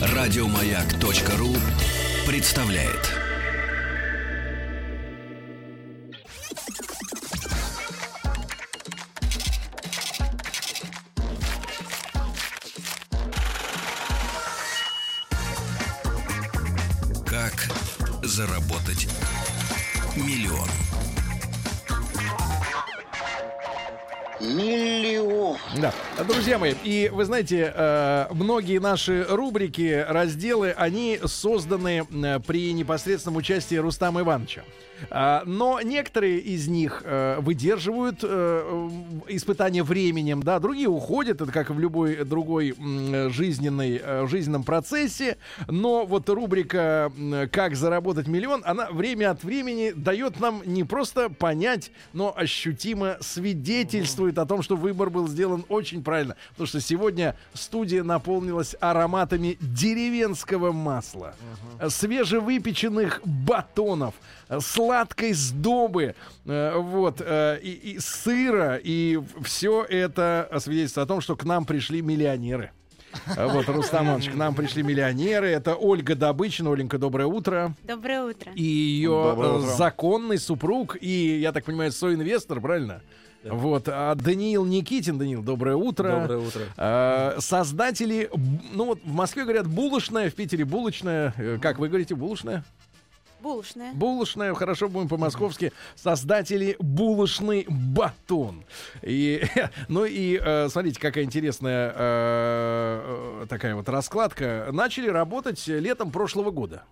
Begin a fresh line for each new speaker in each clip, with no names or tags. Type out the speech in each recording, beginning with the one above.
Радиомаяк.ру представляет. Как заработать миллион?
Миллион.
Да, друзья мои, и вы знаете, э, многие наши рубрики, разделы, они созданы э, при непосредственном участии Рустама Ивановича. А, Но некоторые из них э, выдерживают испытания временем, да, другие уходят, это как в любой другой жизненной, жизненном процессе. Но вот рубрика «Как заработать миллион», она время от времени дает нам не просто понять, но ощутимо свидетельствует о том, что выбор был сделан очень правильно. Потому что сегодня студия наполнилась ароматами деревенского масла, э, свежевыпеченных батонов, э, сладкой сдобы, э, вот, и, и сыра, и все это свидетельствует о том, что к нам пришли миллионеры. Вот, Рустам Иванович, к нам пришли миллионеры. Это Ольга Добычина. Оленька, доброе утро.
Доброе утро.
И ее
Доброе утро.
законный супруг, и, я так понимаю, соинвестор, правильно? Вот, а Даниил Никитин, Даниил, доброе утро.
Доброе утро.
Э, создатели, ну вот в Москве говорят булочная, в Питере булочная. Э, Как вы говорите, булочная?
Булочная.
Булочная, хорошо будем по-московски. Создатели булочный батон. И, ну и э, смотрите, какая интересная э, такая вот раскладка. Начали работать летом прошлого года.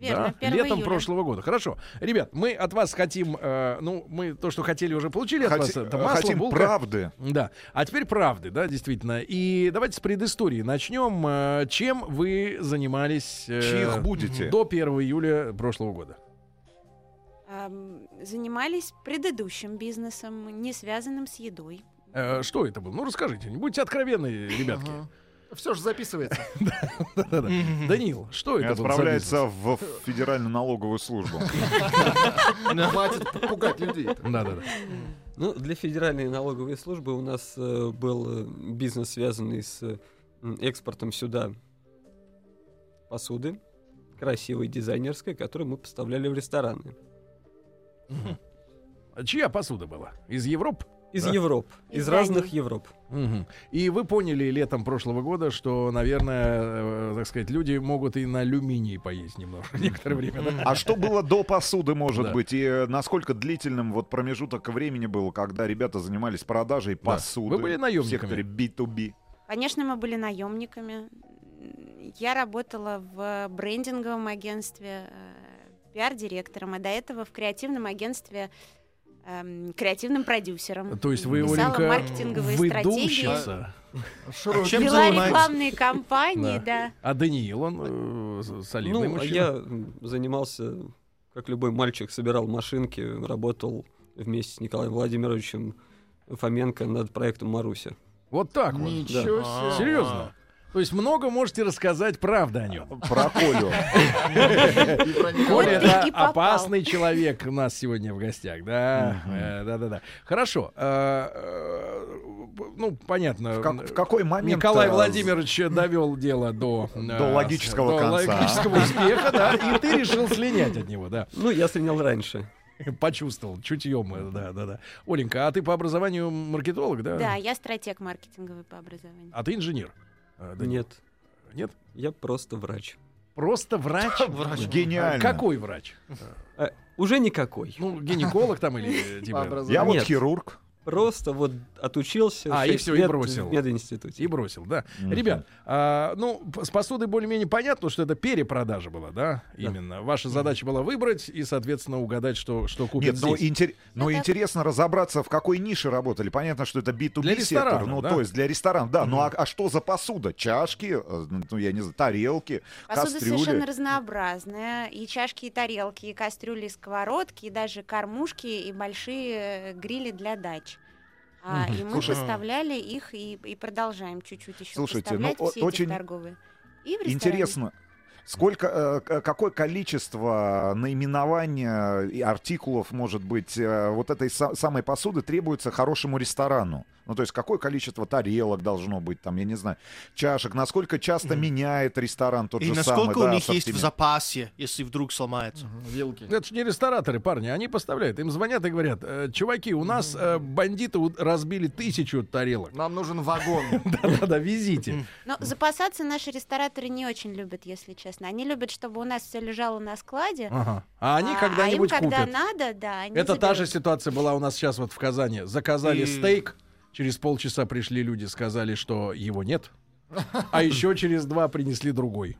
Верно,
Да?
1
Летом
июля.
прошлого года. Хорошо. Ребят, мы от вас хотим, э, ну, мы то, что хотели, уже получили от вас. Это масло,
хотим
булка.
правды.
Да. А теперь правды, да, действительно. И давайте с предыстории начнем. Э, Чем вы занимались э,
Чьих будете?
до 1 июля прошлого года?
Занимались предыдущим бизнесом, не связанным с едой.
Э, Что это было? Ну, расскажите. Не будьте откровенны, ребятки.
Все же записывается.
Даниил, что это
отправляется в Федеральную налоговую службу.
Хватит пугать людей.
Да-да-да.
Ну, для Федеральной налоговой службы у нас э, был э, бизнес, связанный с экспортом сюда посуды, красивой дизайнерской, которую мы поставляли в рестораны.
А Чья посуда была? Из Европы?
Из
Да.
Европ,
Из
из разных
Дании.
Европ.
Мгм. И вы поняли летом прошлого года, что, наверное, э, так сказать, люди могут и на алюминии поесть немножко некоторое время. да?
А что было до посуды, может
Да.
быть? И э, насколько длительным вот промежуток времени был, когда ребята занимались продажей посуды
Вы были
в
наемниками?
секторе B2B?
Конечно, мы были наемниками. Я работала в брендинговом агентстве, э, пиар-директором, а до этого в креативном агентстве эм, креативным продюсером.
То есть вы,
Писала
Оленька,
маркетинговые
выдумщица,
Широкий.
Чем
Вела
занимаетесь?
рекламные кампании,
Да.
да.
а Даниил, он э, солидный
Ну, а
мужчина.
я занимался, как любой мальчик, собирал машинки, работал вместе с Николаем Владимировичем Фоменко над проектом «Маруся».
Вот так вот.
Ничего
А.
себе.
Серьезно. То есть много можете рассказать правды о нем.
Про Колю.
Коля это опасный человек у нас сегодня в гостях, да, Э, да-да-да. Хорошо. э, э, Ну, понятно.
В как- в какой момент,
Николай
э,
Владимирович довел дело до...
До логического
до
конца.
логического успеха, да, и ты решил слинять от него, да.
Ну, я слинял раньше.
Почувствовал, чутьем, да, да, да. Оленька, а ты по образованию маркетолог, да?
Да, я стратег маркетинговый по образованию.
А ты инженер? Э, Данил?
Нет,
Нет?
я просто врач.
Просто врач?
Гениально.
Какой врач?
Э, уже никакой.
Ну, гинеколог там или типа...
Я вот хирург.
Просто вот отучился
А, и всё, и бросил.
в мединституте.
И бросил, да.
Мгм.
Ребят, а, ну, с посудой более-менее понятно, что это перепродажа была, да? Именно. Ваша задача была выбрать и, соответственно, угадать, что, что купит
Нет, но,
здесь.
интер- но
Ну, да.
интересно разобраться, в какой нише работали. Понятно, что это B2B
Для
сектор, ну
да?
то есть для ресторанов, да. Ну а, а что за посуда? Чашки, э, ну я не знаю, тарелки,
Посуда
кастрюли.
совершенно разнообразная. И чашки, и тарелки, и кастрюли, и сковородки, и даже кормушки, и большие э, грили для дач. А, и мы
Слушай,
поставляли их и, и продолжаем чуть-чуть еще
Слушайте,
поставлять
ну,
все
очень
эти торговые. И в ресторане.
Интересно. Сколько, э, какое количество наименования и артикулов, может быть, э, вот этой са- самой посуды требуется хорошему ресторану? Ну, то есть какое количество тарелок должно быть, там, я не знаю, чашек, насколько часто меняет ресторан тот
И
же
насколько
самый,
у
да,
них есть в запасе, если вдруг сломается.
Вилки.
Это же не рестораторы, парни, они поставляют. Им звонят и говорят, «Э, чуваки, у нас э, бандиты у- разбили тысячу тарелок.
Нам нужен вагон.
Да-да-да, везите.
Но запасаться наши рестораторы не очень любят, если честно. Они любят, чтобы у нас все лежало на складе.
Ага. А они
а-
когда-нибудь
а им, когда
купят.
надо, да, они
Это та же
заберут.
ситуация была у нас сейчас вот в Казани. Заказали
И-
стейк, через полчаса пришли люди, сказали, что его нет. А еще через два принесли другой.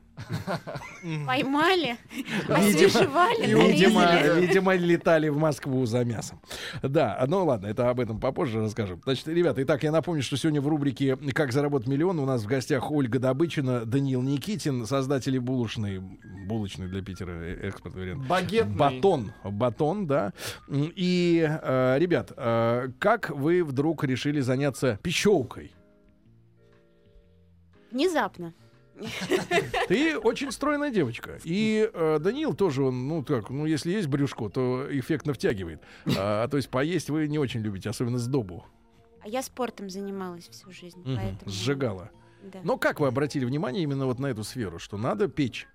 Поймали,
Видимо,
освежевали,
Видимо, видимо, летали в Москву за мясом. Да, ну ладно, это об этом попозже расскажем. Значит, ребята, итак, я напомню, что сегодня в рубрике «Как заработать миллион» у нас в гостях Ольга Добычина, Даниил Никитин, создатели булочной, булочной для Питера, э, экспорт вариант.
Багетный.
Батон, батон, да. И, э, ребят, э, как вы вдруг решили заняться пищевкой?
Внезапно.
Ты очень стройная девочка. И э, Даниил тоже, он, ну как, ну если есть брюшко, то эффектно втягивает. А, то есть поесть вы не очень любите, особенно сдобу.
А я спортом занималась всю жизнь,
Мгм,
поэтому...
Сжигала.
да.
Но как вы обратили внимание именно вот на эту сферу, что надо печь?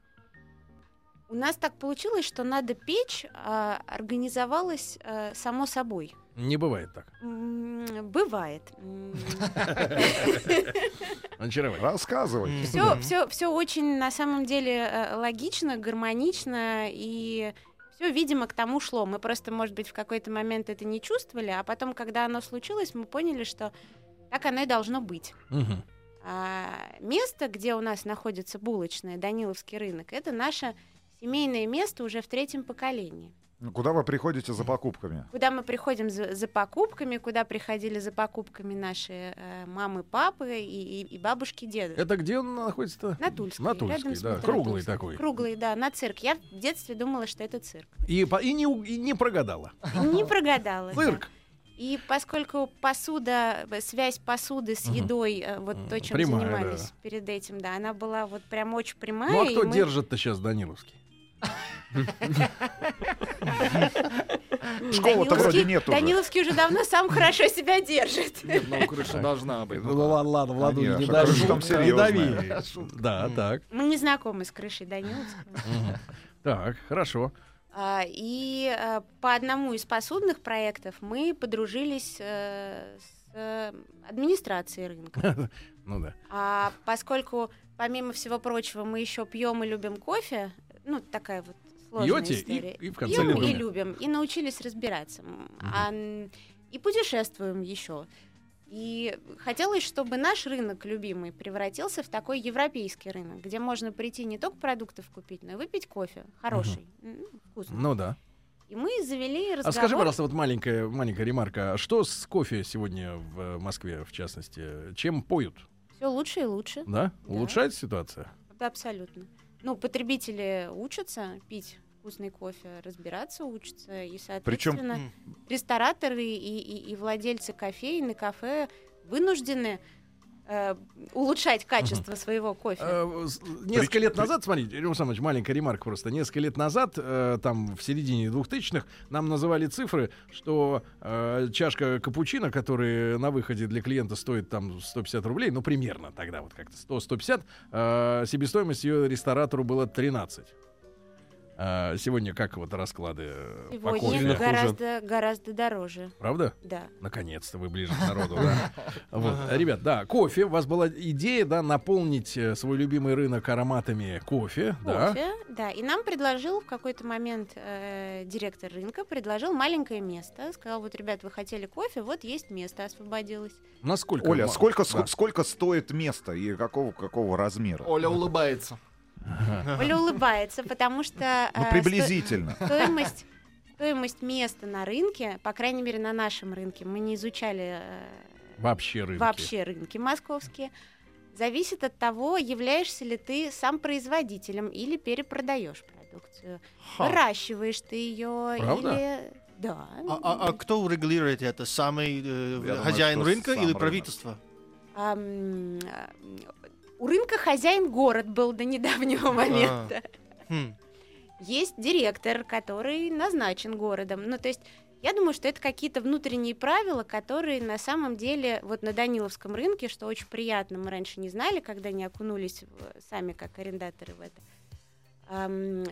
У нас так получилось, что надо печь а, организовалась а, само собой.
Не бывает так.
Бывает.
Рассказывай.
Все, все, все очень на самом деле э, логично, гармонично и все, видимо, к тому шло. Мы просто, может быть, в какой-то момент это не чувствовали, а потом, когда оно случилось, мы поняли, что так оно и должно быть. А место, где у нас находится булочная, Даниловский рынок, это наше семейное место уже в третьем поколении.
Ну, Куда вы приходите за покупками?
Куда мы приходим за, за покупками, куда приходили за покупками наши э, мамы, папы и, и- и бабушки, дедушки.
Это где он находится-то?
На Тульской.
На Тульской,
рядом
да.
метро
Круглый
Тульской.
такой.
Круглый, да, на цирк. Я в детстве думала, что это цирк.
И, и, не, и не прогадала.
Не прогадала. да.
Цирк.
И поскольку посуда, связь посуды с едой, э, вот то, чем
прямая,
занимались
да.
перед этим, да, она была вот прям очень прямая.
Ну а кто
мы-
держит-то сейчас Даниловский?
Школы-то вроде нет уже.
Даниловский уже давно сам хорошо себя держит.
Но крыша должна быть.
Ну ладно,
Конечно,
не дави.
там серьезная.
Да, так.
Мы не знакомы с крышей Даниловского.
Так, хорошо.
А, И э, по одному из посудных проектов мы подружились э, с э, администрацией рынка.
Ну да.
А поскольку, помимо всего прочего, мы еще пьем и любим кофе, ну, такая вот сложная
Пьете
история.
и, и в конце
Пьем и
концов.
любим, и научились разбираться. М, а, и путешествуем еще. И хотелось, чтобы наш рынок любимый превратился в такой европейский рынок, где можно прийти не только продуктов купить, но и выпить кофе хороший, м, вкусный.
Ну да.
И мы завели разговор.
А скажи, пожалуйста, вот маленькая, маленькая ремарка. А Что с кофе сегодня в э, Москве, в частности? Чем поют?
Все лучше и лучше.
Да?
Да.
Улучшается ситуация?
Да, абсолютно. Ну, потребители учатся пить вкусный кофе, разбираться учатся, и, соответственно,
М.
рестораторы и, и- и владельцы кофеин и кафе вынуждены э, улучшать качество своего кофе.
Э, с- Несколько лет назад, смотрите, Илья Самович, маленькая ремарка просто. Несколько лет назад, э, там в середине двухтысячных, нам называли цифры, что э, чашка капучино, которая на выходе для клиента стоит там 150 рублей, ну примерно тогда вот как-то 100-150, э, себестоимость ее ресторатору была 13. А сегодня как вот расклады э, по
Сегодня
кофе?
гораздо, гораздо дороже.
Правда?
Да.
Наконец-то вы ближе к народу, да? Вот. Ребят, да, кофе. У вас была идея, да, наполнить э, свой любимый рынок ароматами кофе, да?
Кофе, да. И нам предложил в какой-то момент э, директор рынка, предложил маленькое место. Сказал, вот, ребят, вы хотели кофе, вот есть место освободилось.
Насколько?
Оля, сколько,
да.
сколько стоит место и какого, какого размера?
Оля улыбается.
Оля улыбается, потому что...
Ну,
э,
приблизительно.
сто- Стоимость, стоимость места на рынке, по крайней мере, на нашем рынке, мы не изучали э,
Вообще рынки.
вообще рынки московские, зависит от того, являешься ли ты сам производителем или перепродаешь продукцию.
Ха.
Выращиваешь ты ее или... Да.
А, а- а кто регулирует это? Самый э,
думаю,
хозяин
что
рынка
сам
или
рынок.
правительство?
А, У рынка хозяин город был до недавнего момента.
Хм.
Есть директор, который назначен городом. Ну, то есть я думаю, что это какие-то внутренние правила, которые на самом деле вот на Даниловском рынке, что очень приятно, мы раньше не знали, когда не окунулись в- сами как арендаторы в это.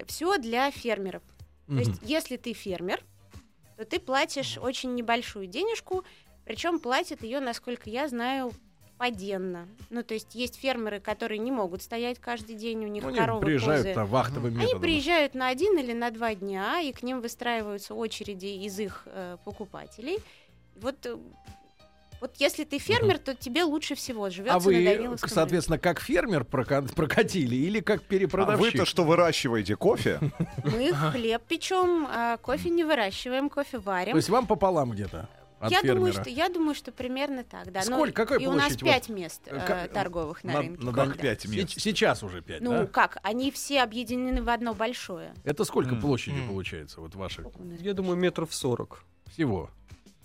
все для фермеров. То есть, если ты фермер, то ты платишь очень небольшую денежку, причем платят ее, насколько я знаю, поденно. Ну, то есть есть фермеры, которые не могут стоять каждый день, у них
Ну, они
коровы,
приезжают
козы.
там вахтовым
Они
методом.
приезжают на один или на два дня, и к ним выстраиваются очереди из их э, покупателей. Вот, э, вот если ты фермер, то тебе лучше всего живется
А
на
вы,
Даниловском
соответственно, как фермер прока- прокатили или как
А
перепродавщик?
вы-то что выращиваете? Кофе?
рынке. Мы хлеб печем, а кофе не выращиваем, кофе варим.
То есть вам пополам где-то от
я,
фермера?
думаю, что, я думаю, что примерно так, да. Но
Сколько? Какая
и у нас
площадь вот,
пять мест
э,
э,
как-
торговых на,
На-
рынке.
на.
Как пять мест?
Сейчас уже пять,
Ну
да?
как, они все объединены в одно большое.
Это сколько
М.
площади
М.
получается, вот ваших?
Я думаю, метров 40.
всего?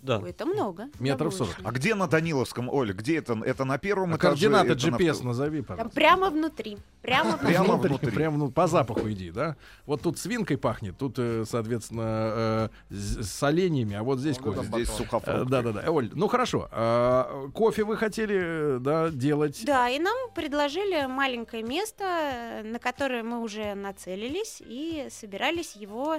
Да.
Ой, это много.
Метров
да
40.
больше.
А где на Даниловском, Оля, где это? Это на первом
А
этаже?
координаты
это на
GPS
втором?
назови,
Там
пожалуйста.
прямо внутри. Прямо внутри.
Прямо внутри.
Прям ну, по запаху иди, да? Вот тут свинкой пахнет, тут, э, соответственно, э, с оленями, а вот здесь
это
кофе.
Здесь сухофрукты.
Да, да, да. Оль, ну хорошо. а, кофе вы хотели, э, да, делать?
Да, и нам предложили маленькое место, э, на которое мы уже нацелились и собирались его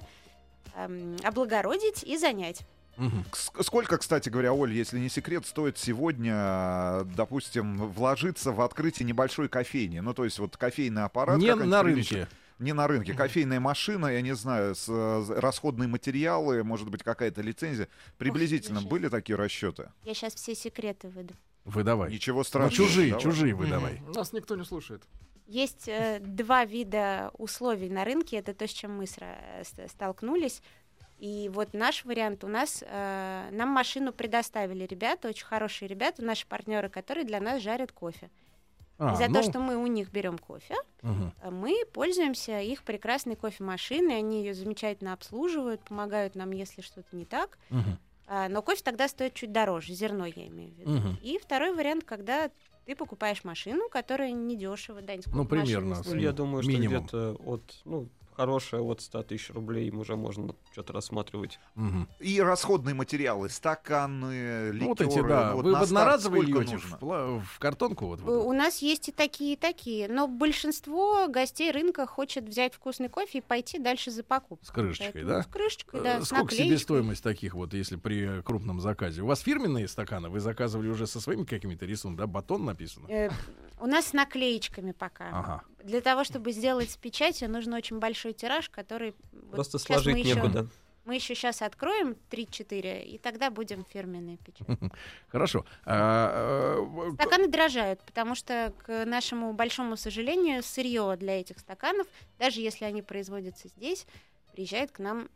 эм, облагородить и занять.
Ск- Сколько, кстати говоря, Оль, если не секрет, стоит сегодня, допустим, вложиться в открытие небольшой кофейни? Ну, то есть вот кофейный аппарат.
Не на рынке.
Не на рынке. Кофейная машина, я не знаю, с, э, с- расходные материалы, может быть, какая-то лицензия. Приблизительно
сейчас.
были такие расчеты?
Я сейчас все секреты выйду.
Выдавай.
Ничего
Ну,
страшного.
чужие,
давай.
чужие выдавай.
Нас никто не слушает.
Есть э, два вида условий на рынке. Это то, с чем мы сра- с- столкнулись. И вот наш вариант у нас, э, нам машину предоставили ребята, очень хорошие ребята, наши партнеры, которые для нас жарят кофе.
А,
и за
ну,
то, что мы у них берем кофе, э, мы пользуемся их прекрасной кофемашиной, они ее замечательно обслуживают, помогают нам, если что-то не так.
Мгм.
А, но кофе тогда стоит чуть дороже, зерно я имею в виду.
Мгм.
И второй вариант, когда ты покупаешь машину, которая недешево, Дань, сколько
Ну, примерно?
Ну, я думаю, что
минимум.
где-то от, ну, хорошая от 100 тысяч рублей им уже можно что-то рассматривать.
Мгм.
И расходные материалы, стаканы, ликеры.
Вот эти, да.
вот
Вы в одноразовые льете
нужно?
в, картонку? Вот,
Э,
вот?
У нас есть и такие, и такие. Но большинство гостей рынка хочет взять вкусный кофе и пойти дальше за покупкой.
С крышечкой,
Поэтому
да?
С крышечкой,
Э,
да. с
Сколько себестоимость таких вот, если при крупном заказе? У вас фирменные стаканы? Вы заказывали уже со своими какими-то рисунками, да? Батон написано?
Э, У нас с наклеечками пока.
Ага.
Для того, чтобы сделать с печатью, нужен очень большой тираж, который... вот
Просто
щас
сложить
мы еще-
некуда.
Мы еще сейчас откроем 3-4, и тогда будем фирменные печать.
Хорошо. А, э,
Стаканы дорожают, потому что, к нашему большому сожалению, сырье для этих стаканов, даже если они производятся здесь, приезжает к нам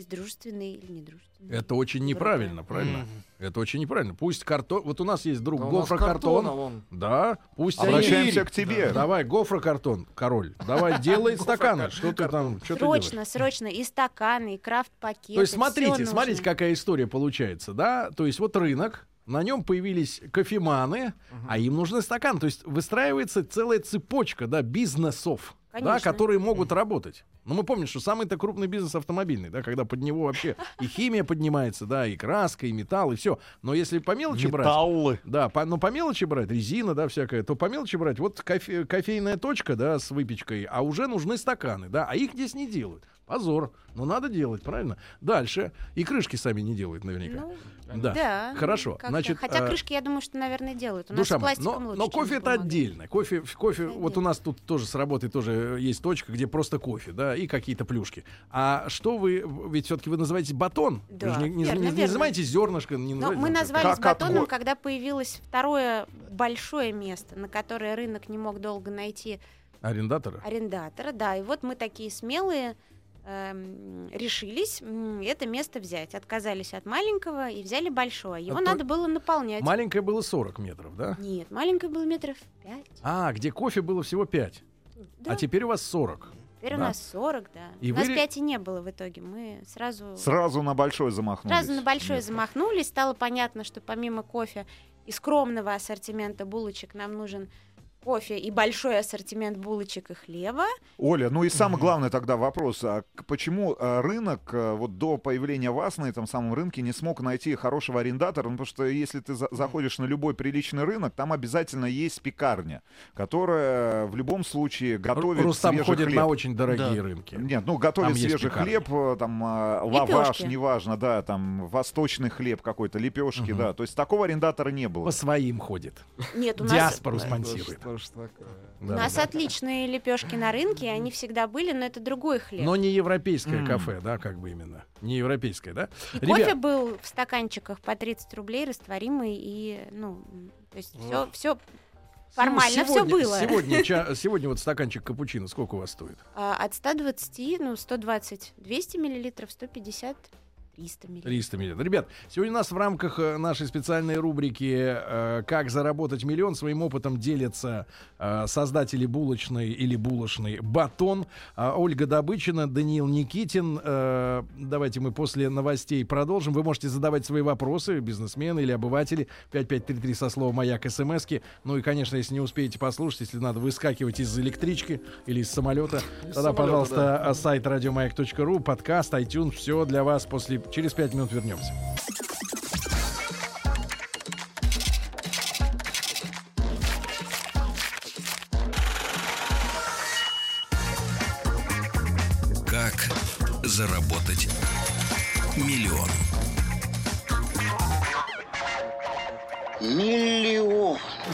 из дружественной или недружественной.
Это очень неправильно, правильно?
Мгм.
Это очень неправильно. Пусть картон... Вот у нас есть друг
Да
гофрокартон.
картона вон.
Да, пусть
Обращаемся
они-
к тебе.
Давай, гофрокартон, король. Давай, делай стаканы. Что ты там, что?
Срочно, срочно. И стаканы, и крафт-пакеты.
То есть смотрите, смотрите, какая история получается, да? То есть вот рынок, на нем появились кофеманы, а им нужны стаканы. То есть выстраивается целая цепочка, да, бизнесов, да, которые могут работать. Но мы помним, что самый-то крупный бизнес автомобильный, да, когда под него вообще и химия поднимается, да, и краска, и металл, и все. Но если по мелочи брать,
Металлы.
да, по, ну по мелочи брать, резина, да, всякая, то по мелочи брать, вот кофе- кофейная точка, да, с выпечкой, а уже нужны стаканы, да, а их здесь не делают. Позор. Но надо делать, правильно? Дальше. И крышки сами не делают наверняка.
Ну,
да.
да.
Хорошо. Значит,
Хотя
э,
крышки, я думаю, что, наверное, делают. У нас
Душа
с
моя,
пластиком
но,
лучше,
но кофе это
бумагой.
отдельно. Кофе, кофе,
Это
вот у нас тут тоже с работы тоже есть точка, где просто кофе, да, и какие-то плюшки. А что вы, ведь все-таки вы называете батон? вы
Да,
же не, не-
верно,
не- не
верно.
называете зернышко, не
Но
называете
мы назвались
Как
батоном,
отбор-
когда появилось второе большое место, на которое рынок не мог долго найти
арендатора.
арендатора. Да, и вот мы такие смелые эм, решились это место взять. Отказались от маленького и взяли большое. Его
А то-
надо было наполнять.
Маленькое было 40 метров, да?
Нет, маленькое было метров пять.
А, где кофе было всего 5.
Да,
А теперь у вас 40.
Теперь у
да.
нас 40, да.
И
у нас
вы ре-
5 и не было в итоге. Мы сразу,
Сразу на большой замахнулись.
сразу на большое
Нет.
замахнулись. Стало понятно, что помимо кофе и скромного ассортимента булочек нам нужен кофе и большой ассортимент булочек и хлеба.
Оля, ну и самый главный тогда вопрос, а почему а, рынок а, вот до появления вас на этом самом рынке не смог найти хорошего арендатора? Ну, потому что если ты за- заходишь на любой приличный рынок, там обязательно есть пекарня, которая в любом случае готовит
Рустам
свежий
ходит
хлеб.
на очень дорогие
Да.
рынки.
Нет, ну готовит
Там
свежий хлеб, э, там а, лаваш, неважно, да, там восточный хлеб какой-то, лепешки, да. То есть такого арендатора не было.
По своим ходит.
Нет, у нас,
Диаспору
э,
спонсирует.
Что ж такое?
у
Да,
нас
да.
отличные лепешки на рынке, они всегда были, но это другой хлеб.
Но не европейское
М.
кафе, да, как бы именно. Не европейское, да?
И
Ребят,
кофе был в стаканчиках по 30 рублей, растворимый, и, ну, то есть все, все формально все
сегодня,
было.
Сегодня, ча- сегодня вот стаканчик капучино сколько у вас стоит?
А, От 120, ну, 120, 200 миллилитров, 150, 300 миллилитров.
300 миллионов. Ребят, сегодня у нас в рамках э, нашей специальной рубрики э, «Как заработать миллион» своим опытом делятся э, создатели булочной или булочной «Батон». Ольга Добычина, Даниил Никитин. Давайте мы после новостей продолжим. Вы можете задавать свои вопросы, бизнесмены или обыватели. 5533 со словом «Маяк» смски. Ну и, конечно, если не успеете послушать, если надо выскакивать из электрички или из самолета, тогда,
самолета,
пожалуйста, а, сайт радиомаяк.ру, подкаст, iTunes, все для вас после через пять минут вернемся.
Как заработать миллион?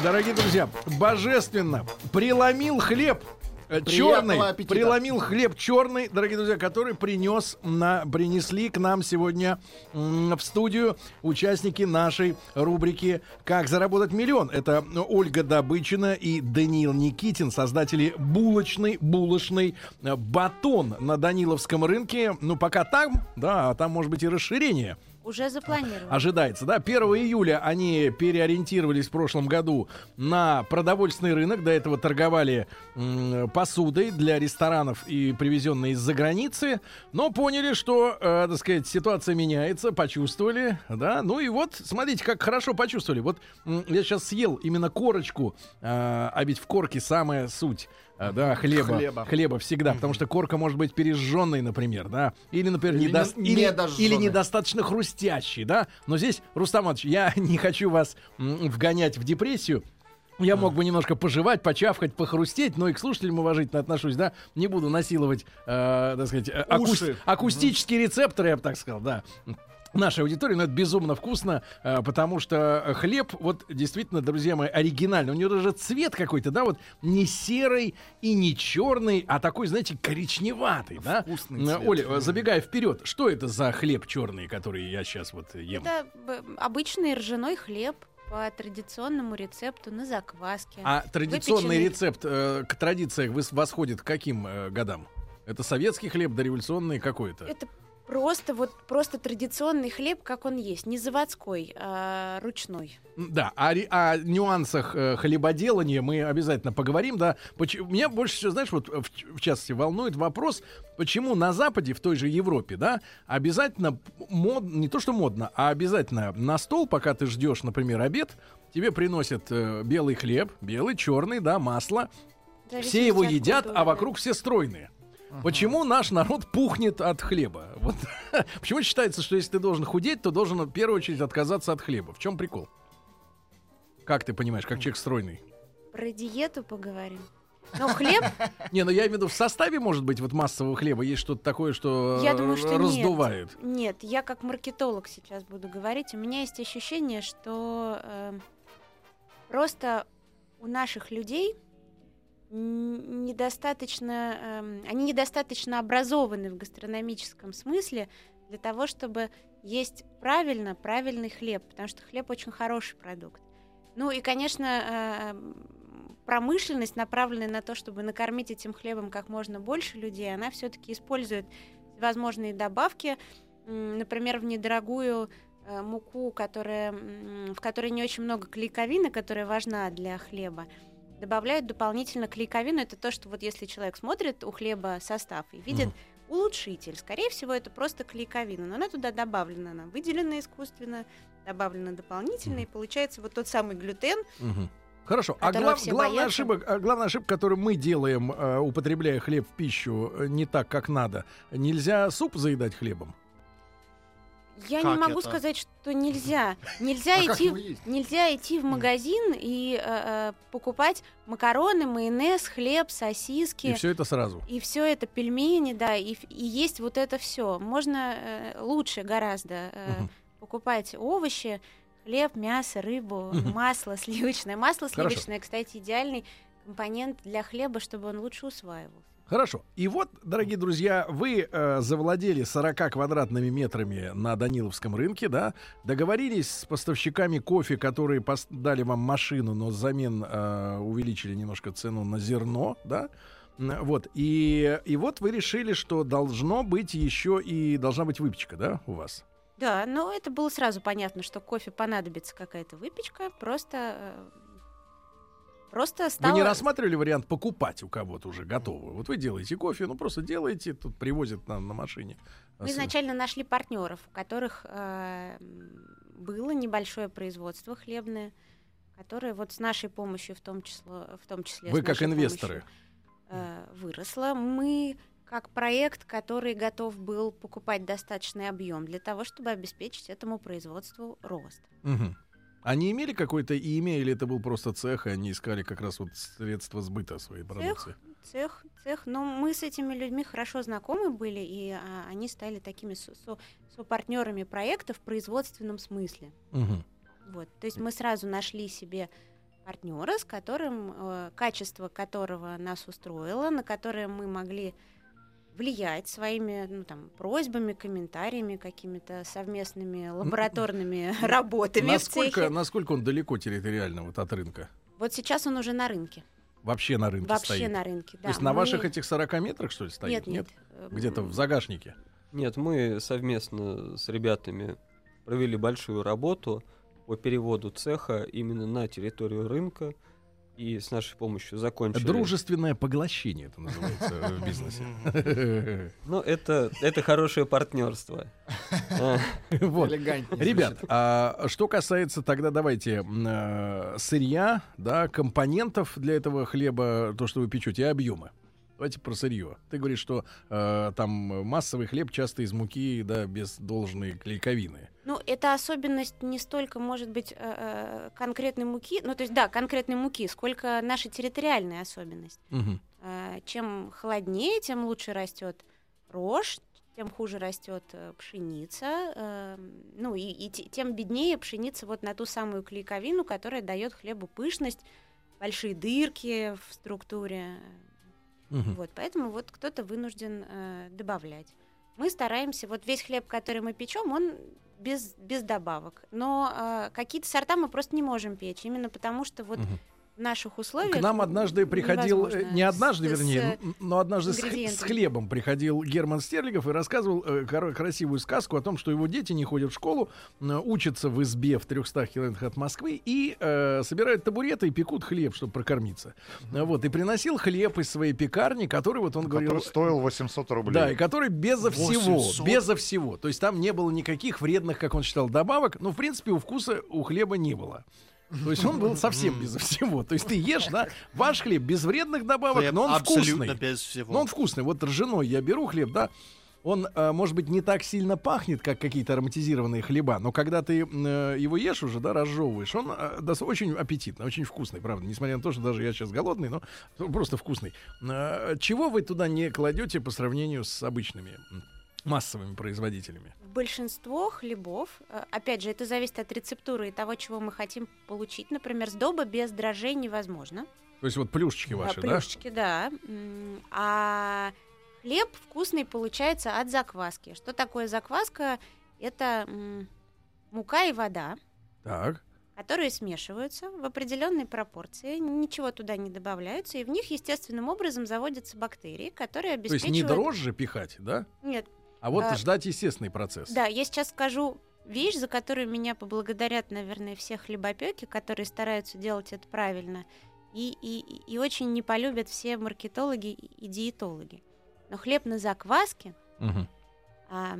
Дорогие друзья, божественно преломил хлеб черный,
Приятного аппетита.
преломил хлеб черный, дорогие друзья, который принес на, принесли к нам сегодня в студию участники нашей рубрики «Как заработать миллион». Это Ольга Добычина и Даниил Никитин, создатели булочной, булочной э, «Батон» на Даниловском рынке. Ну, пока там, да, а там может быть и расширение
Уже запланировано.
ожидается, да. 1 июля они переориентировались в прошлом году на продовольственный рынок. До этого торговали м, посудой для ресторанов и привезенной из-за границы. Но поняли, что, э, так сказать, ситуация меняется, почувствовали, да. Ну и вот, смотрите, как хорошо почувствовали. Вот м, я сейчас съел именно корочку, э, а ведь в корке самая суть. Э, Да, хлеба, хлеба.
Хлеба.
всегда, потому что корка может быть пережженной, например, да, или, например,
Или
недос-
не-
или, или недостаточно хрустящий, да. Но здесь, Рустам я не хочу вас вгонять в депрессию. Я мог бы немножко пожевать, почавкать, похрустеть, но и к слушателям уважительно отношусь, да. Не буду насиловать, э, так сказать, э, акус- акустические рецепторы, я бы так сказал, да. Нашей аудитории, но это безумно вкусно, э, потому что хлеб, вот действительно, друзья мои, оригинальный. У него даже цвет какой-то, да, вот не серый и не черный, а такой, знаете, коричневатый, да.
Вкусный
Э,
цвет.
Оля, э, забегая вперед, что это за хлеб черный, который я сейчас вот ем?
Это б- обычный ржаной хлеб по традиционному рецепту на закваске.
А традиционный
Выпеченный.
рецепт э, к традициям выс- восходит к каким э, годам? Это советский хлеб, дореволюционный какой-то?
Это просто вот просто традиционный хлеб, как он есть, не заводской, а ручной.
Да, о, о нюансах э, хлебоделания мы обязательно поговорим, да. Поч- Меня больше всего, знаешь, вот в, ч- в частности волнует вопрос, почему на Западе, в той же Европе, да, обязательно мод, не то что модно, а обязательно на стол, пока ты ждешь, например, обед, тебе приносят э, белый хлеб, белый, черный, да, масло,
В
все его едят,
культуры,
а
да.
вокруг все стройные. Почему наш народ пухнет от хлеба? Вот. Почему считается, что если ты должен худеть, то должен в первую очередь отказаться от хлеба? В чем прикол? Как ты понимаешь, как человек стройный?
Про диету поговорим. Но хлеб,
Не, ну я имею в виду, в составе, может быть, вот массового хлеба есть что-то такое, что
я
э,
думаю, что
раздувает.
нет. Нет, я как маркетолог сейчас буду говорить. У меня есть ощущение, что э, просто у наших людей недостаточно, эм, они недостаточно образованы в гастрономическом смысле для того, чтобы есть правильно правильный хлеб, потому что хлеб очень хороший продукт. Ну и, конечно, э, промышленность, направленная на то, чтобы накормить этим хлебом как можно больше людей, она все-таки использует возможные добавки, например, в недорогую э, муку, которая, в которой не очень много клейковины, которая важна для хлеба, добавляют дополнительно клейковину. Это то, что вот если человек смотрит у хлеба состав и видит улучшитель, скорее всего, это просто клейковина, но она туда добавлена, она выделена искусственно, добавлена дополнительно, и получается вот тот самый глютен,
Мгм. Хорошо. А, глав- главная, ошибка, главная ошибка, которую мы делаем, э, употребляя хлеб в пищу э, не так, как надо, нельзя суп заедать хлебом.
Я
Как
не могу
это?
сказать, что нельзя. Нельзя
А
идти, нельзя идти в магазин и э, э, покупать макароны, майонез, хлеб, сосиски.
И все это сразу.
И все это пельмени, да, и, и есть вот это все. Можно э, лучше гораздо э,
Мгм.
покупать овощи, хлеб, мясо, рыбу, масло сливочное. Масло
Хорошо.
сливочное, кстати, идеальный компонент для хлеба, чтобы он лучше усваивался.
Хорошо. И вот, дорогие друзья, вы э, завладели 40 квадратными метрами на Даниловском рынке, да? Договорились с поставщиками кофе, которые дали вам машину, но взамен э, увеличили немножко цену на зерно, да? Вот. И, и вот вы решили, что должно быть еще и должна быть выпечка, да, у вас?
Да, но это было сразу понятно, что кофе понадобится какая-то выпечка, просто э, просто стало...
Вы не рассматривали вариант покупать у кого-то уже готовую? Вот вы делаете кофе, ну просто делаете, тут привозят нам на машине.
Мы изначально нашли партнеров, у которых э, было небольшое производство хлебное, которое вот с нашей помощью в том числе, в том числе
Вы как инвесторы.
помощью, э, выросло. Мы как проект, который готов был покупать достаточный объем для того, чтобы обеспечить этому производству рост.
Мгм. Они имели какое-то имя или это был просто цех, и они искали как раз вот средства сбыта своей продукции?
Цех, цех. Но мы с этими людьми хорошо знакомы были, и а, они стали такими со- со- сопартнерами проекта в производственном смысле.
Мгм.
Вот, то есть мы сразу нашли себе партнера, с которым э, качество которого нас устроило, на которое мы могли влиять своими ну, там, просьбами, комментариями, какими-то совместными лабораторными работами в
Насколько,
цехе.
насколько он далеко территориально вот от рынка?
Вот сейчас он уже на рынке.
Вообще на рынке
Вообще
стоит?
на рынке, да.
То есть на
Мы-
ваших этих 40 метрах, что ли, стоит?
Нет, нет. э,
Где-то в загашнике?
Нет, мы совместно с ребятами провели большую работу по переводу цеха именно на территорию рынка и с нашей помощью закончили.
Дружественное поглощение это называется в бизнесе.
Ну, это, это хорошее партнерство.
Вот. Ребят, а что касается тогда, давайте, э, сырья, да, компонентов для этого хлеба, то, что вы печете, и объемы. Давайте про сырье. Ты говоришь, что э, там массовый хлеб часто из муки, да, без должной клейковины.
Ну, это особенность не столько, может быть, э, э, конкретной муки, ну, то есть, да, конкретной муки, сколько наша территориальная особенность. Э, Чем холоднее, тем лучше растет рожь, тем хуже растет пшеница, ну и, и те- тем беднее пшеница вот на ту самую клейковину, которая дает хлебу пышность, большие дырки в структуре.
Мгм.
Вот, поэтому вот кто-то вынужден добавлять. Мы стараемся, вот весь хлеб, который мы печем, он без, без добавок. Но э, какие-то сорта мы просто не можем печь, именно потому что вот
Мгм.
В наших условиях...
К нам однажды приходил, э, не однажды,
с-
вернее,
с-
но однажды с, с хлебом приходил Герман Стерлигов и рассказывал э, красивую сказку о том, что его дети не ходят в школу, э, учатся в избе в 300 километрах от Москвы и э, собирают табуреты и пекут хлеб, чтобы прокормиться. Э, Вот, и приносил хлеб из своей пекарни, который вот он
Который
говорил...
стоил 800 рублей.
Да, и который безо всего,
800?
безо всего. То есть там не было никаких вредных, как он считал, добавок. Но, в принципе, у вкуса у хлеба не было. То есть он был совсем безо всего. То есть ты ешь, да, ваш хлеб без вредных добавок,
Хлеб
но он вкусный.
без всего.
Но он вкусный. Вот ржаной я беру хлеб, да, он, э, может быть, не так сильно пахнет, как какие-то ароматизированные хлеба, но когда ты э, его ешь уже, да, разжевываешь, он э, дос- очень аппетитный, очень вкусный, правда, несмотря на то, что даже я сейчас голодный, но просто вкусный. Чего вы туда не кладете по сравнению с обычными массовыми производителями?
Большинство хлебов, э, опять же, это зависит от рецептуры и того, чего мы хотим получить. Например, сдоба без дрожжей невозможно.
То есть вот плюшечки ваши, да?
плюшечки, да. М, А хлеб вкусный получается от закваски. Что такое закваска? Это мука и вода,
Так.
которые смешиваются в определенной пропорции, ничего туда не добавляются, и в них естественным образом заводятся бактерии, которые
То есть
обеспечивают...
не дрожжи пихать, да?
Нет,
А вот
А,
ждать естественный процесс.
Да, я сейчас скажу вещь, за которую меня поблагодарят, наверное, все хлебопеки, которые стараются делать это правильно, и, и, и- и очень не полюбят все маркетологи и и диетологи. Но хлеб на закваске
Мгм.
а,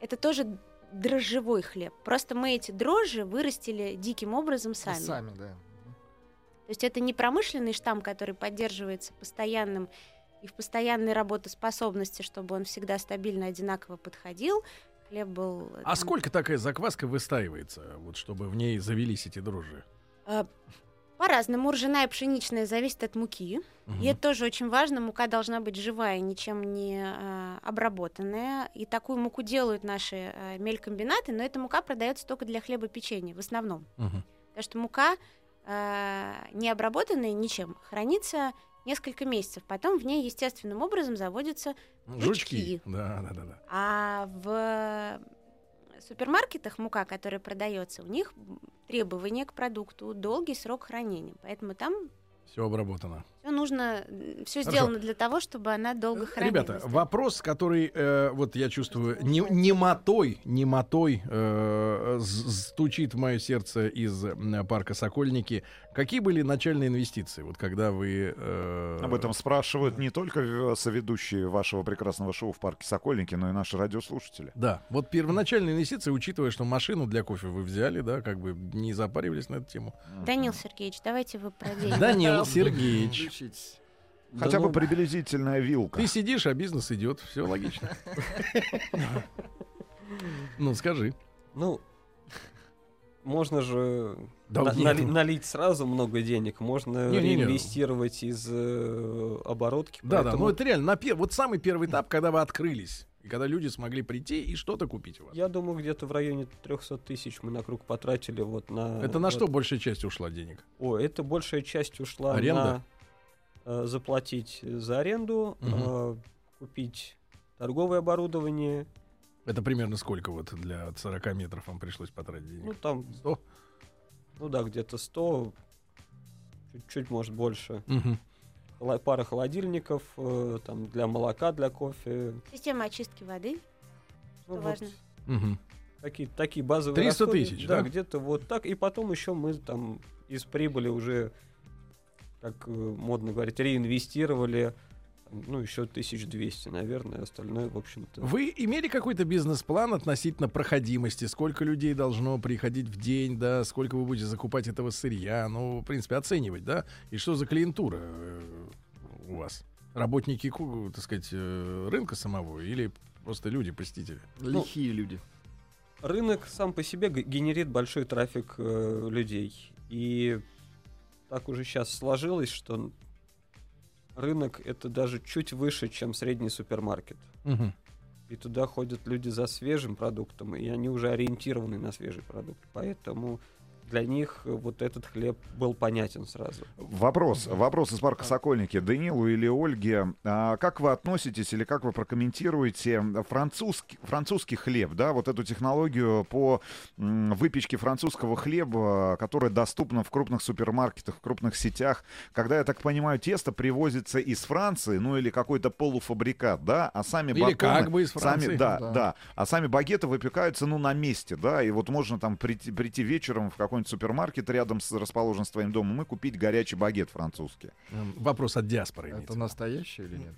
это тоже дрожжевой хлеб. Просто мы эти дрожжи вырастили диким образом сами.
Сами, да.
То есть это не промышленный штамм, который поддерживается постоянным и в постоянной работоспособности, чтобы он всегда стабильно одинаково подходил. Хлеб был... э,
А
там,
сколько такая закваска выстаивается, вот чтобы в ней завелись эти дрожжи?
э, По-разному. Ржаная и пшеничная зависит от муки.
Мгм.
И это тоже очень важно. Мука должна быть живая, ничем не э, обработанная. И такую муку делают наши э, мелькомбинаты, но эта мука продается только для хлебопечения в основном.
Мгм.
Потому что мука, э, не обработанная ничем, хранится несколько месяцев. Потом в ней естественным образом заводятся
Жучки.
Жучки.
Да, да, да, да.
А в супермаркетах мука, которая продается, у них требования к продукту, долгий срок хранения. Поэтому там
Все обработано.
Все нужно, все
Хорошо.
сделано для того, чтобы она долго хранилась.
Ребята, вопрос, который, э, вот я чувствую, не- немотой, немотой э, стучит в мое сердце из парка Сокольники. Какие были начальные инвестиции, вот когда вы... э,
Об этом спрашивают не только э, соведущие вашего прекрасного шоу в парке Сокольники, но и наши радиослушатели.
Да, вот первоначальные инвестиции, учитывая, что машину для кофе вы взяли, да, как бы не запаривались на эту тему.
Данил Сергеевич, давайте вы про деньги.
Данил Сергеевич,
Включить.
Хотя
Да
бы
ну,
приблизительная вилка.
ты сидишь, а бизнес идет, все логично. Ну, скажи.
Ну, можно же
Да
на- налить сразу много денег, можно
Не-не-не.
реинвестировать из э, оборотки.
Да, да,
поэтому
ну это реально, на пер- вот самый первый этап, когда вы открылись, и когда люди смогли прийти и что-то купить у вас.
Я думаю, где-то в районе 300 тысяч мы на круг потратили вот на...
Это на
вот-
что большая часть ушла денег?
О, это большая часть ушла
Аренда?
на э, заплатить за аренду, э, купить торговое оборудование,
Это примерно сколько вот для 40 метров вам пришлось потратить
ну
денег?
там,
100?
ну да, где-то 100, чуть-чуть, может, больше. Холо- Пара холодильников, э, там, для молока, для кофе.
Система очистки воды.
Ну,
Что
вот
важно.
Мгм.
Такие, такие базовые
300
расходы.
тысяч,
да?
да?
где-то вот так. И потом еще мы там из прибыли уже, как э, модно говорить, реинвестировали, ну, еще 1200, наверное, остальное, в общем-то.
Вы имели какой-то бизнес-план относительно проходимости? Сколько людей должно приходить в день, да? Сколько вы будете закупать этого сырья? Ну, в принципе, оценивать, да? И что за клиентура э, у вас? Работники, так сказать, э, рынка самого или просто люди-посетители?
Лихие люди.
Рынок сам по себе генерит большой трафик э, людей. И так уже сейчас сложилось, что рынок это даже чуть выше, чем средний супермаркет.
Мгм.
И туда ходят люди за свежим продуктом, и они уже ориентированы на свежий продукт. Поэтому для них э, вот этот хлеб был понятен сразу.
Вопрос, вопрос из парка Сокольники. Данилу или Ольге, а как вы относитесь или как вы прокомментируете французский, французский хлеб, да, вот эту технологию по выпечке французского хлеба, которая доступна в крупных супермаркетах, в крупных сетях, когда, я так понимаю, тесто привозится из Франции, ну или какой-то полуфабрикат, да, а сами
Или
батоны-
как бы из
сами,
Франции.
да,
Да.
да, а сами багеты выпекаются, ну, на месте, да, и вот можно там прийти, прийти вечером в какой-нибудь супермаркет рядом с расположен с твоим домом и купить горячий багет французский.
М, Вопрос от диаспоры.
Это
имеется.
настоящий или нет?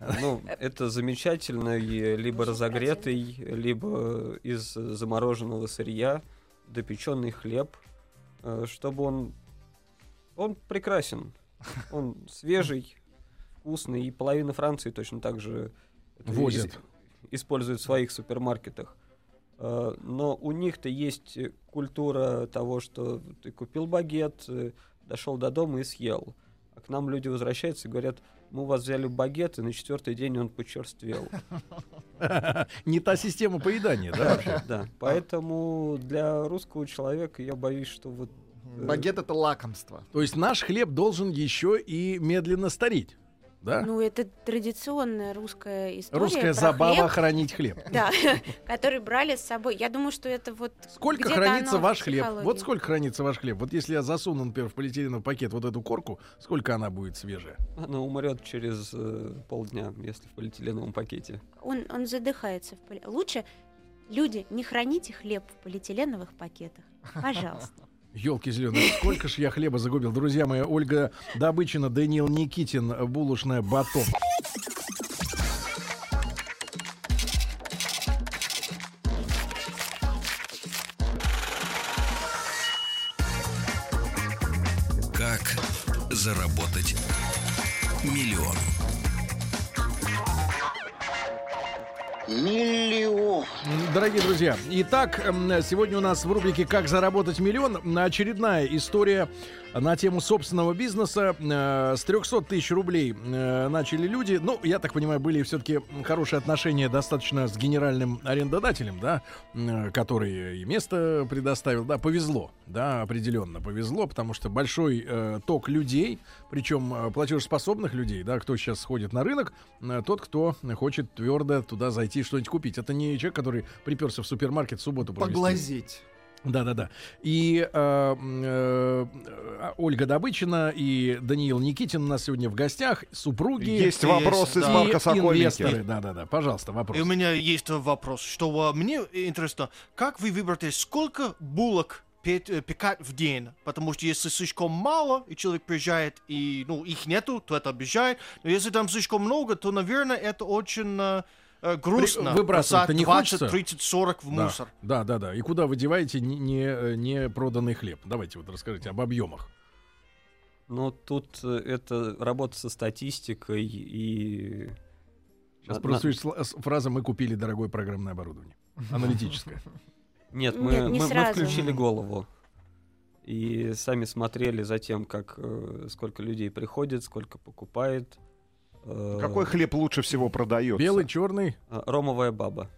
Ну, это замечательно, и либо разогретый, либо из замороженного сырья, допеченный хлеб, э, чтобы он... Он прекрасен. Он свежий, вкусный, и половина Франции точно так же
Возят.
ис- использует в своих супермаркетах. Э, Но у них-то есть э, культура того, что ты купил багет, э, дошел до дома и съел. А к нам люди возвращаются и говорят, мы у вас взяли багет, и на четвертый день он почерствел.
Не та система поедания, да, вообще?
Да, поэтому для русского человека я боюсь, что вот...
Багет это лакомство.
То есть наш хлеб должен еще и медленно стареть, да?
Ну, это традиционная русская история.
Русская
про
забава
хлеб,
хранить хлеб.
Да, который брали с собой. Я думаю, что это вот
Сколько хранится ваш хлеб? Вот сколько хранится ваш хлеб? Вот если я засуну, например, в полиэтиленовый пакет вот эту корку, сколько она будет свежая?
Она умрет через э, полдня, если в полиэтиленовом пакете.
он, он задыхается. В поли... Лучше, люди, не храните хлеб в полиэтиленовых пакетах. Пожалуйста.
Елки зеленые, сколько ж я хлеба загубил. Друзья мои, Ольга Добычина, Даниил Никитин, булочная Батон. Друзья, итак, сегодня у нас в рубрике «Как заработать миллион» очередная история на тему собственного бизнеса. Э, С 300 тысяч рублей э, начали люди. Ну, я так понимаю, были все-таки хорошие отношения достаточно с генеральным арендодателем, да, м, который и место предоставил. Да, повезло, да, определенно повезло, потому что большой э, ток людей, причем э, платежеспособных людей, да, кто сейчас ходит на рынок, э, тот, кто хочет твердо туда зайти что-нибудь купить. Это не человек, который приперся в супермаркет в субботу провести.
Поглазеть.
Да, да, да. И э, м, э, э, Ольга Добычина и Даниил Никитин у нас сегодня в гостях, супруги.
Есть
Есть,
вопрос из
да.
и
банка Сокольники.
инвесторы. Да, да, да. Пожалуйста, вопрос.
И у меня есть вопрос, что а, мне интересно, как вы выберете, сколько булок э, пекать в день? Потому что если слишком мало, и человек приезжает, и ну, их нету, то это обижает. Но если там слишком много, то, наверное, это очень э, грустно.
выбрасывать-то
бросать
не
20,
хочется?
30, 40 в
Да,
мусор.
Да, да, да. И куда вы деваете не, не, э, не проданный хлеб? Давайте вот расскажите об объемах.
Но тут э, это работа со статистикой и...
Сейчас
на-
просто фраза «Мы купили дорогое программное оборудование». Аналитическое.
Нет, мы,
Нет, не
мы- мы включили голову. И сами смотрели за тем, как, сколько людей приходит, сколько покупает. Э,
Какой хлеб лучше всего продается?
Белый, черный.
э, Ромовая баба.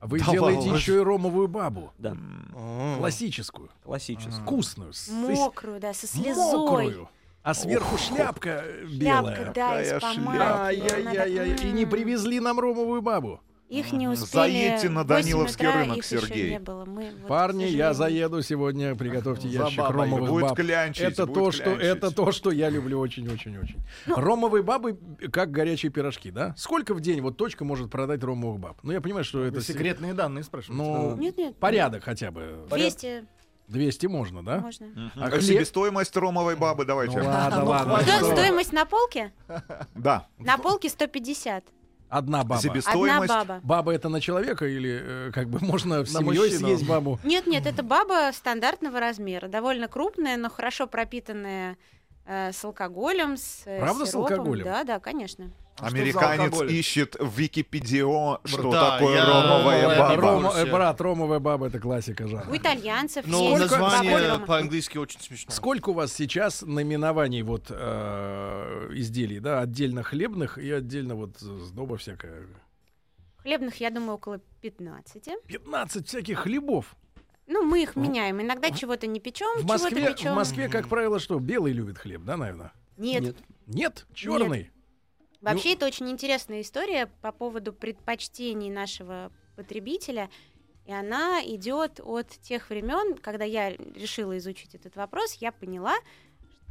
А вы
Да
делаете еще и ромовую бабу.
Да,
М,
М.
Классическую.
классическая.
Вкусную. с-
Мокрую, да, со слезой.
Мокрую. А сверху шляпка э, белая.
Шляпка, да, из помады.
Ай-яй-яй-яй. И не привезли нам ромовую бабу.
Их не успели.
Заедьте на Даниловский
утра
рынок, Сергей.
не было. Мы вот,
Парни, я заеду сегодня. Приготовьте ящик
бабой.
ромовых
Будет
баб.
клянчить,
Это
будет
то, что это то, что я люблю очень-очень-очень. Ромовые бабы как горячие пирожки, да? Сколько в день вот точка может продать ромовых баб? Ну я понимаю, что это
секретные данные спрашиваете.
Ну,
Нет, нет.
порядок хотя бы.
200
200 можно, да?
можно.
А
А
хлеб?
себестоимость ромовой бабы, давайте.
Ну ладно,
Ну,
ладно.
Стоимость на полке?
Да.
На полке 150.
Одна баба.
Одна
Себестоимость.
баба.
Баба это на человека или э, как бы можно
На
семьей съесть бабу?
Нет, нет, это баба стандартного размера, довольно крупная, но хорошо пропитанная э, с алкоголем, с э,
Правда, с
сиропом.
алкоголем?
Да, да, конечно.
А
Американец ищет в Википедио, что
Да,
такое
я-
ромовая баба.
Рома- э, брат, ромовая баба это классика жанра.
У итальянцев
Но
есть
Сколько-
баба
название по-английски очень смешно.
Сколько у вас сейчас наименований вот э, изделий, да, отдельно хлебных и отдельно вот сдоба всякая?
Хлебных, я думаю, около 15.
15 всяких хлебов.
Ну, мы их меняем. Иногда чего-то не печем,
В
чего-то
Москве,
печем.
в Москве, как правило, что? Белый любит хлеб, да, наверное?
Нет.
Нет.
Нет? Черный?
Вообще,
Ну-
это очень интересная история по поводу предпочтений нашего потребителя. И она идет от тех времен, когда я решила изучить этот вопрос, я поняла,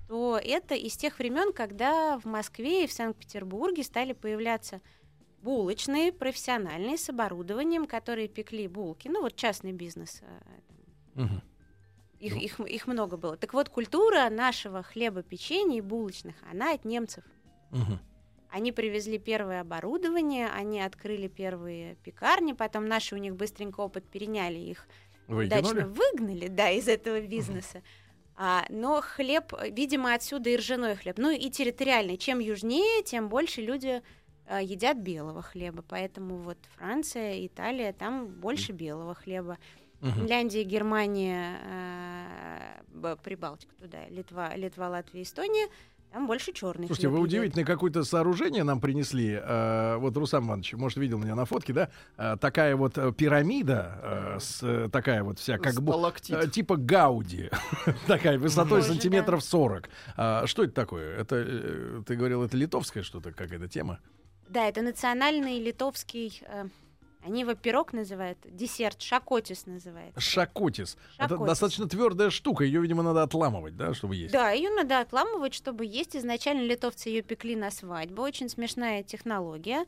что это из тех времен, когда в Москве и в Санкт-Петербурге стали появляться булочные, профессиональные, с оборудованием, которые пекли булки. Ну, вот частный бизнес.
Мгм.
Их,
Ну.
их, их много было. Так вот, культура нашего хлебопечения и булочных, она от немцев.
Мгм.
Они привезли первое оборудование, они открыли первые пекарни, потом наши у них быстренько опыт переняли, их удачно
Выкинули?
выгнали, да, из этого бизнеса. А, но хлеб, видимо, отсюда и ржаной хлеб. Ну и территориальный. Чем южнее, тем больше люди э, едят белого хлеба. Поэтому вот Франция, Италия, там больше белого хлеба. Финляндия, Германия, э, Прибалтика туда, Литва, Литва, Латвия, Эстония, там больше черный
Слушайте, вы удивительное какое-то сооружение нам принесли. Э, вот Русам Иванович, может, видел меня на фотке, да? Э, такая вот э, пирамида, э, с, э, такая вот вся, как бы... Э, типа Гауди. такая высотой
Похоже,
сантиметров 40. А, что это такое? Это, э, ты говорил, это литовская что-то, какая-то тема?
Да, это национальный литовский, э, они его пирог называют, десерт, шакотис называется.
Шакотис. Это
Шакотис.
достаточно твердая штука. Ее, видимо, надо отламывать, да, чтобы есть.
Да, ее надо отламывать, чтобы есть. Изначально литовцы ее пекли на свадьбу. Очень смешная технология.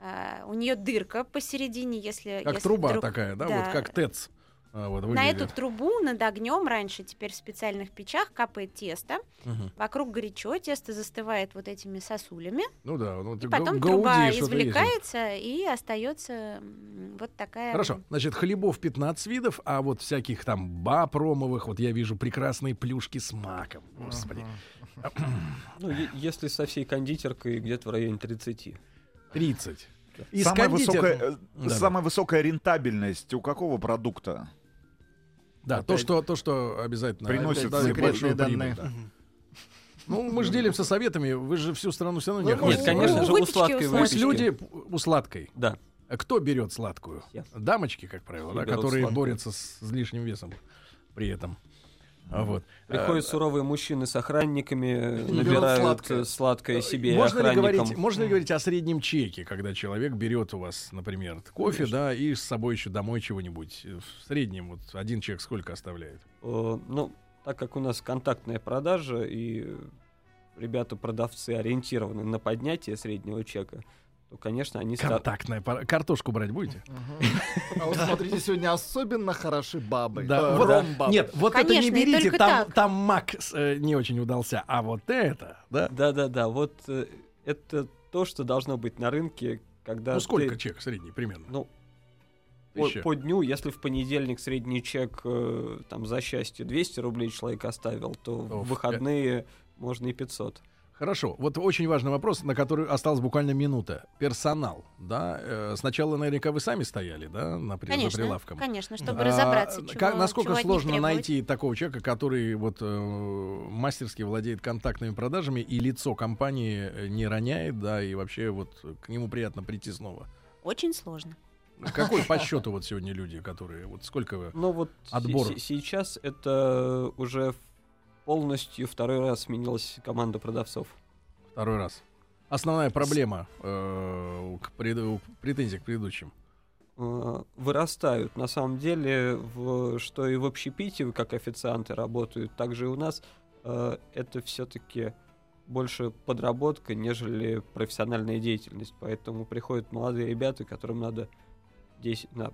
А, у нее дырка посередине, если...
Как
если
труба
вдруг-
такая, да?
да.
Вот как ТЭЦ. А, вот
На эту трубу над огнем раньше, теперь в специальных печах, капает тесто.
Мгм.
Вокруг горячо, тесто застывает вот этими сосулями.
Ну да, ну,
И потом
га-
труба извлекается, и остается вот такая...
Хорошо, значит, хлебов 15 видов, а вот всяких там бапромовых, вот я вижу прекрасные плюшки с маком. Господи.
Ну, если со всей кондитеркой где-то в районе 30.
30. Из
самая,
кондитер-
высокая, э,
Да-да.
самая высокая рентабельность у какого продукта?
Да, то что, то, что обязательно
Приносит
дает
секретные
большую прибыль,
данные.
да. Ну, мы же делимся советами, вы же всю страну все равно не
Ну,
Нет, конечно же, у сладкой
Пусть люди у сладкой.
Да.
А Кто берет сладкую?
Я.
Дамочки, как правило, да, которые
сладкую.
борются с, с лишним весом при этом. А Вот.
Приходят
Э,
суровые мужчины с охранниками, набирают
сладкое.
сладкое, сладкое себе и
можно ли,
охранникам.
говорить, можно ли говорить о среднем чеке, когда человек берет у вас, например, кофе, да, и с собой еще домой чего-нибудь? Э, В среднем вот один человек сколько оставляет?
Э, Ну, так как у нас контактная продажа и ребята-продавцы ориентированы на поднятие среднего чека, то, конечно, они
Контактная пара- Картошку брать будете?
А вот смотрите, сегодня особенно хороши бабы.
Да,
Э.
Нет, вот это не берите, там, мак э, не очень удался, а вот это, да?
Да-да-да, вот э, это то, что должно быть на рынке, когда
ну сколько чек средний примерно?
Ну, по, по дню, если в понедельник средний чек э, там за счастье 200 рублей человек оставил, то
Оф,
в выходные можно и 500.
Хорошо, вот очень важный вопрос, на который осталась буквально минута. Персонал, да? Э, сначала наверняка вы сами стояли, да, на при- за
Конечно,
прилавком?
конечно, чтобы
А,
разобраться, чего,
как- насколько
чего от них
сложно найти такого человека, который вот э, мастерски владеет контактными продажами и лицо компании э, не роняет, да, и вообще вот к нему приятно прийти снова.
Очень сложно.
Какой по счету вот сегодня люди, которые вот сколько вы?
Но вот
Отбор.
се- сейчас это уже полностью второй раз сменилась команда продавцов.
Второй раз. Основная проблема э, к пред- претензий к предыдущим.
Э, Вырастают. На самом деле, в, что и в общепите, как официанты работают, так же и у нас, э, это все-таки больше подработка, нежели профессиональная деятельность. Поэтому приходят молодые ребята, которым надо 10, на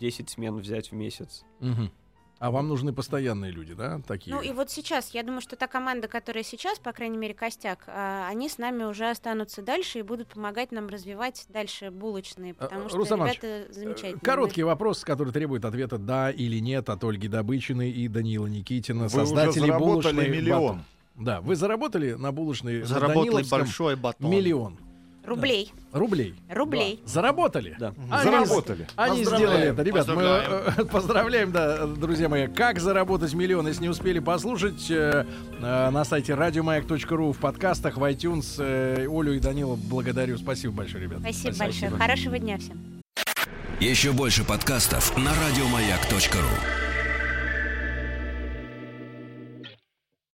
10 смен взять в месяц.
Мгм. А вам нужны постоянные люди, да, такие?
Ну и вот сейчас, я думаю, что та команда, которая сейчас, по крайней мере, костяк, а, они с нами уже останутся дальше и будут помогать нам развивать дальше булочные, потому
А,
что
Рустам Иванович,
ребята замечательные.
Короткий вопрос, который требует ответа «да» или «нет» от Ольги Добычиной и Данила Никитина,
Вы заработали
булочной
миллион.
«Батон». Да, вы заработали на булочной на
Заработали
Даниловском
большой батон.
миллион
Рублей.
рублей.
Рублей.
Заработали?
Да.
Они-
Заработали.
Они сделали это. Ребят, мы
Поздравляем.
э, поздравляем, да, друзья мои. Как заработать миллион, если не успели послушать, э, э, на сайте радиомаяк.ру в подкастах, в iTunes. э, Олю и Данила благодарю. Спасибо большое, ребят.
Спасибо, большое. Хорошего дня всем.
Еще больше подкастов на радиомаяк.ру.